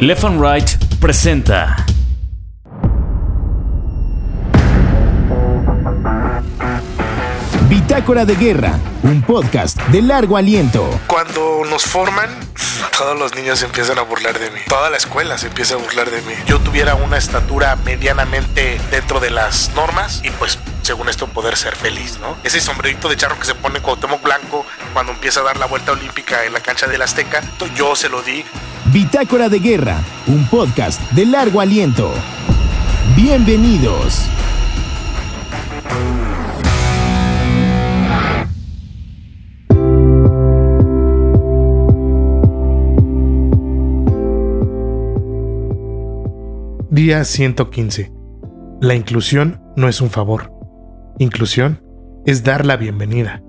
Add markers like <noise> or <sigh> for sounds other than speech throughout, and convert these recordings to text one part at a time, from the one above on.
Left and Right presenta. Bitácora de Guerra, un podcast de largo aliento. Cuando nos forman, todos los niños se empiezan a burlar de mí. Toda la escuela se empieza a burlar de mí. Yo tuviera una estatura medianamente dentro de las normas y pues según esto poder ser feliz, ¿no? Ese sombrerito de charro que se pone Cuauhtémoc Blanco cuando empieza a dar la vuelta olímpica en la cancha del Azteca, yo se lo di. Bitácora de Guerra, un podcast de largo aliento. Bienvenidos. Día 115. La inclusión no es un favor. Inclusión es dar la bienvenida.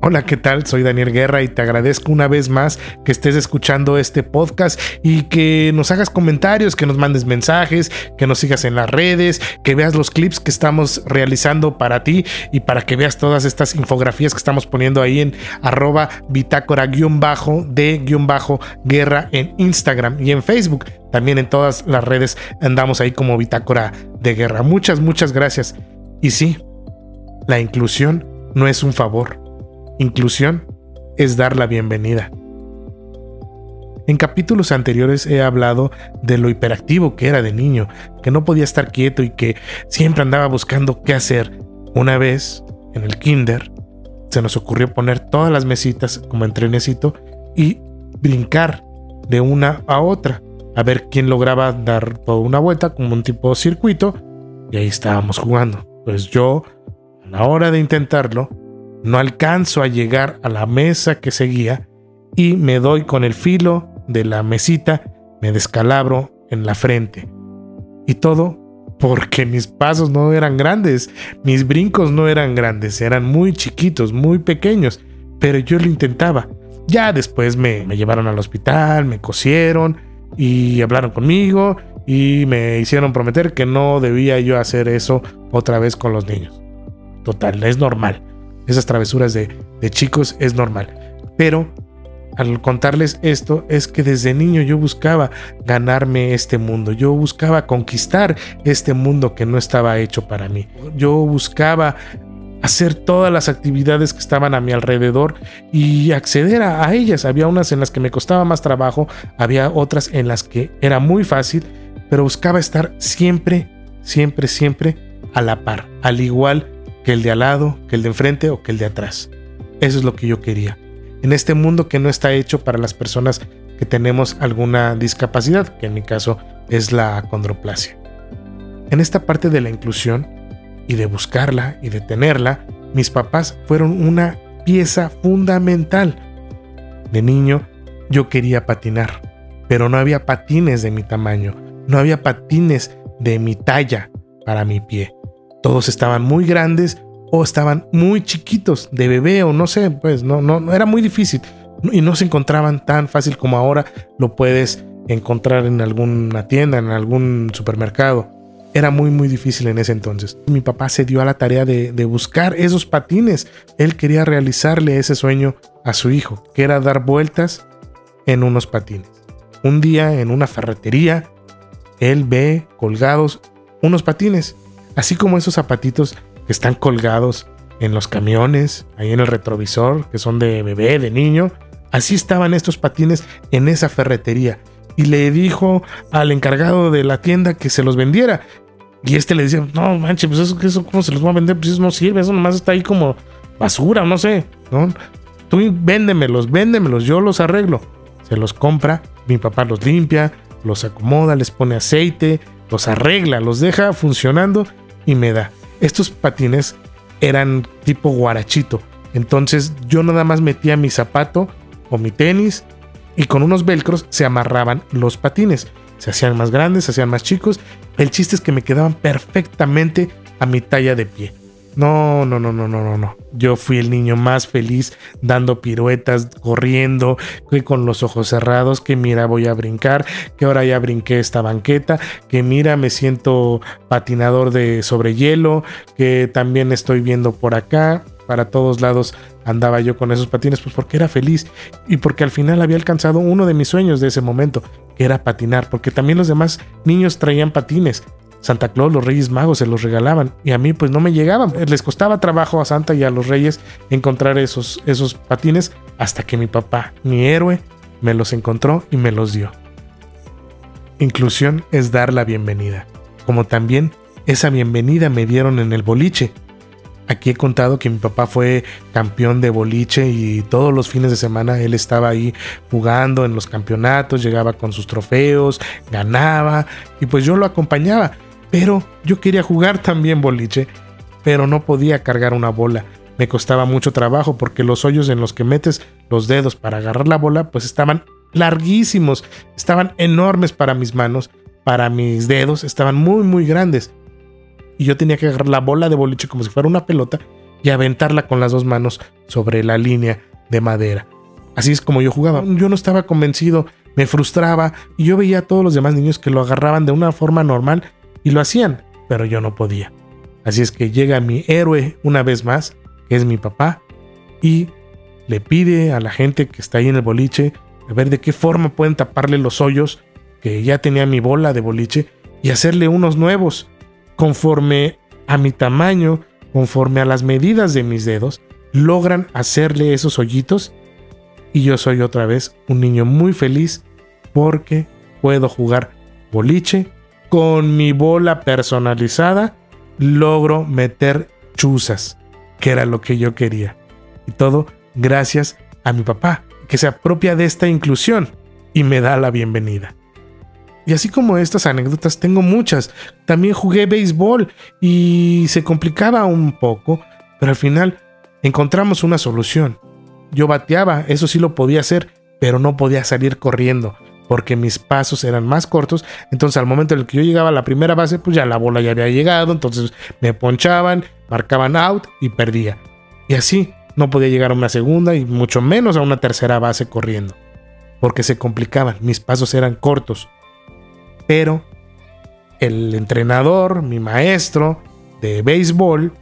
Hola, ¿qué tal? Soy Daniel Guerra y te agradezco una vez más que estés escuchando este podcast y que nos hagas comentarios, que nos mandes mensajes, que nos sigas en las redes, que veas los clips que estamos realizando para ti y para que veas todas estas infografías que estamos poniendo ahí en arroba bitácora-de-guerra en Instagram y en Facebook. También en todas las redes andamos ahí como bitácora de guerra. Muchas, muchas gracias. Y sí, la inclusión no es un favor Inclusión es dar la bienvenida. En capítulos anteriores he hablado de lo hiperactivo que era de niño, que no podía estar quieto y que siempre andaba buscando qué hacer. Una vez, en el kinder, se nos ocurrió poner todas las mesitas como en trenecito y brincar de una a otra, a ver quién lograba dar toda una vuelta como un tipo de circuito, y ahí estábamos jugando. Pues yo, a la hora de intentarlo, no alcanzo a llegar a la mesa que seguía y me doy con el filo de la mesita, me descalabro en la frente. Y todo porque mis pasos no eran grandes, mis brincos no eran grandes, eran muy chiquitos, muy pequeños, pero yo lo intentaba. Ya después me, me llevaron al hospital, me cosieron y hablaron conmigo y me hicieron prometer que no debía yo hacer eso otra vez con los niños. Total, es normal esas travesuras de, chicos es normal. Pero al contarles esto es que desde niño yo buscaba ganarme este mundo, yo buscaba conquistar este mundo que no estaba hecho para mí. Yo buscaba hacer todas las actividades que estaban a mi alrededor y acceder a, a, ellas. Había unas en las que me costaba más trabajo, había otras en las que era muy fácil, pero buscaba estar siempre, siempre, siempre a la par, al igual que el de al lado, que el de enfrente o que el de atrás. Eso es lo que yo quería. En este mundo que no está hecho para las personas que tenemos alguna discapacidad, que en mi caso es la acondroplasia. En esta parte de la inclusión y de buscarla y de tenerla, mis papás fueron una pieza fundamental. De niño yo quería patinar, pero no había patines de mi tamaño, no había patines de mi talla para mi pie. Todos estaban muy grandes o estaban muy chiquitos de bebé o no sé, pues no, no, no era muy difícil y no se encontraban tan fácil como ahora lo puedes encontrar en alguna tienda, en algún supermercado. Era muy muy difícil en ese entonces. Mi papá se dio a la tarea de, de buscar esos patines. Él quería realizarle ese sueño a su hijo, que era dar vueltas en unos patines. Un día en una ferretería, él ve colgados unos patines así como esos zapatitos que están colgados en los camiones, ahí en el retrovisor, que son de bebé, de niño. Así estaban estos patines en esa ferretería. Y le dijo al encargado de la tienda que se los vendiera. Y este le decía, no manches, pues eso, eso ¿cómo se los va a vender? Pues eso no sirve, eso nomás está ahí como basura, no sé. ¿no? Tú véndemelos, véndemelos, yo los arreglo. Se los compra, mi papá los limpia, los acomoda, les pone aceite, los arregla, los deja funcionando y me da. Estos patines eran tipo guarachito. Entonces yo nada más metía mi zapato o mi tenis y con unos velcros se amarraban los patines. Se hacían más grandes, se hacían más chicos. El chiste es que me quedaban perfectamente a mi talla de pie. No, no, no, no, no, no, no. Yo fui el niño más feliz dando piruetas, corriendo, con los ojos cerrados, que mira, voy a brincar, que ahora ya brinqué esta banqueta, que mira, me siento patinador de sobre hielo, que también estoy viendo por acá. para todos lados andaba yo con esos patines, pues porque era feliz y porque al final había alcanzado uno de mis sueños de ese momento, que era patinar, porque también los demás niños traían patines. Santa Claus, los Reyes Magos se los regalaban y a mí pues no me llegaban. Les costaba trabajo a Santa y a los Reyes encontrar esos, esos patines hasta que mi papá, mi héroe, me los encontró y me los dio. Inclusión es dar la bienvenida, como también esa bienvenida me dieron en el boliche. Aquí he contado que mi papá fue campeón de boliche y todos los fines de semana él estaba ahí jugando en los campeonatos, llegaba con sus trofeos, ganaba y pues yo lo acompañaba. Pero yo quería jugar también boliche, pero no podía cargar una bola. Me costaba mucho trabajo porque los hoyos en los que metes los dedos para agarrar la bola pues estaban larguísimos, estaban enormes para mis manos, para mis dedos, estaban muy muy grandes y yo tenía que agarrar la bola de boliche como si fuera una pelota y aventarla con las dos manos sobre la línea de madera. Así es como yo jugaba. Yo no estaba convencido, me frustraba y yo veía a todos los demás niños que lo agarraban de una forma normal y lo hacían, pero yo no podía. Así es que llega mi héroe una vez más, que es mi papá, y le pide a la gente que está ahí en el boliche a ver de qué forma pueden taparle los hoyos que ya tenía mi bola de boliche y hacerle unos nuevos conforme a mi tamaño, conforme a las medidas de mis dedos, logran hacerle esos hoyitos y yo soy otra vez un niño muy feliz porque puedo jugar boliche con mi bola personalizada, logro meter chuzas, que era lo que yo quería. Y todo gracias a mi papá, que se apropia de esta inclusión y me da la bienvenida. Y así como estas anécdotas, tengo muchas. También jugué béisbol y se complicaba un poco, pero al final encontramos una solución. Yo bateaba, eso sí lo podía hacer, pero no podía salir corriendo porque mis pasos eran más cortos. Entonces, al momento en el que yo llegaba a la primera base, pues ya la bola ya había llegado. Entonces me ponchaban, marcaban out y perdía. Y así no podía llegar a una segunda y mucho menos a una tercera base corriendo. Porque se complicaban, mis pasos eran cortos. Pero el entrenador, mi maestro de béisbol,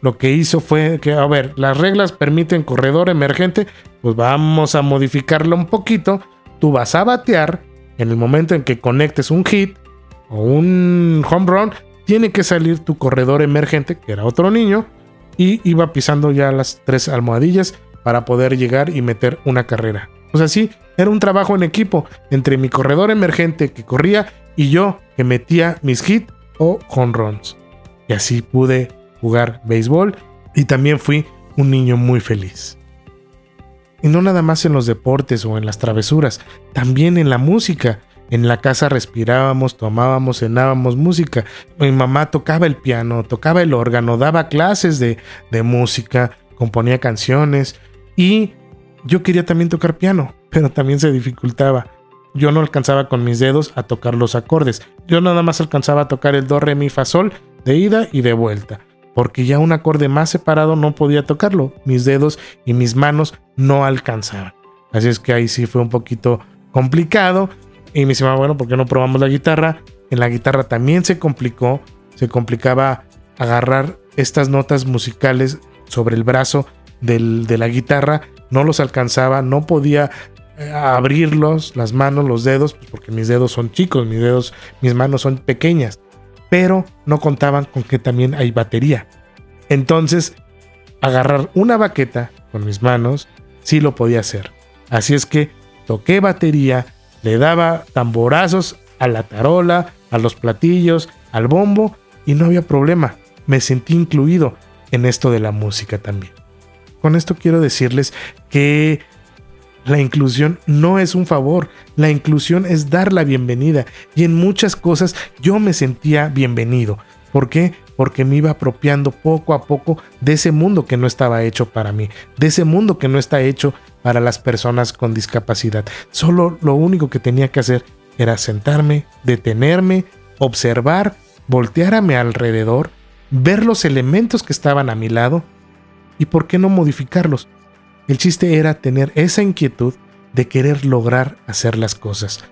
lo que hizo fue que, a ver, las reglas permiten corredor emergente, pues vamos a modificarlo un poquito. Tú vas a batear en el momento en que conectes un hit o un home run, tiene que salir tu corredor emergente, que era otro niño, y iba pisando ya las tres almohadillas para poder llegar y meter una carrera. O sea, sí, era un trabajo en equipo entre mi corredor emergente que corría y yo que metía mis hits o home runs. Y así pude jugar béisbol y también fui un niño muy feliz. Y no nada más en los deportes o en las travesuras, también en la música. En la casa respirábamos, tomábamos, cenábamos música. Mi mamá tocaba el piano, tocaba el órgano, daba clases de, de música, componía canciones y yo quería también tocar piano, <laughs> pero también se dificultaba yo no alcanzaba con mis dedos a tocar los acordes. Yo nada más alcanzaba a tocar el do, re, mi, fa, sol de ida y de vuelta. Porque ya un acorde más separado no podía tocarlo. Mis dedos y mis manos no alcanzaban. Así es que ahí sí fue un poquito complicado. Y me decía, bueno, ¿por qué no probamos la guitarra? En la guitarra también se complicó. Se complicaba agarrar estas notas musicales sobre el brazo de la guitarra. No los alcanzaba, no podía abrirlos, las manos, los dedos, pues porque mis dedos son chicos, mis dedos, mis manos son pequeñas, pero no contaban con que también hay batería. Entonces, agarrar una baqueta con mis manos sí lo podía hacer. Así es que toqué batería, le daba tamborazos a la tarola, a los platillos, al bombo y no había problema. Me sentí incluido en esto de la música también. Con esto quiero decirles que la inclusión no es un favor, la inclusión es dar la bienvenida y en muchas cosas yo me sentía bienvenido. ¿Por qué? Porque me iba apropiando poco a poco de ese mundo que no estaba hecho para mí, de ese mundo que no está hecho para las personas con discapacidad. Solo lo único que tenía que hacer era sentarme, detenerme, observar, voltear a mi alrededor, ver los elementos que estaban a mi lado y por qué no modificarlos. El chiste era tener esa inquietud de querer lograr hacer las cosas.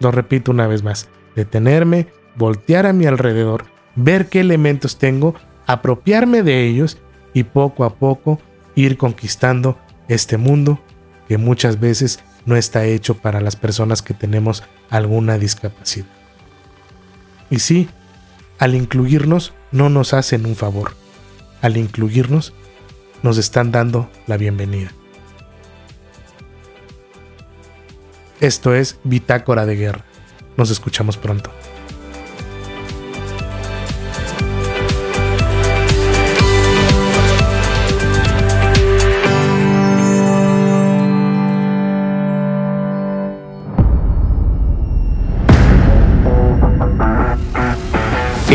Lo repito una vez más, detenerme, voltear a mi alrededor, ver qué elementos tengo, apropiarme de ellos y poco a poco ir conquistando este mundo que muchas veces no está hecho para las personas que tenemos alguna discapacidad. Y sí, al incluirnos no nos hacen un favor. Al incluirnos nos están dando la bienvenida. Esto es Bitácora de Guerra. Nos escuchamos pronto.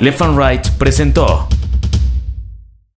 Left and Right presentó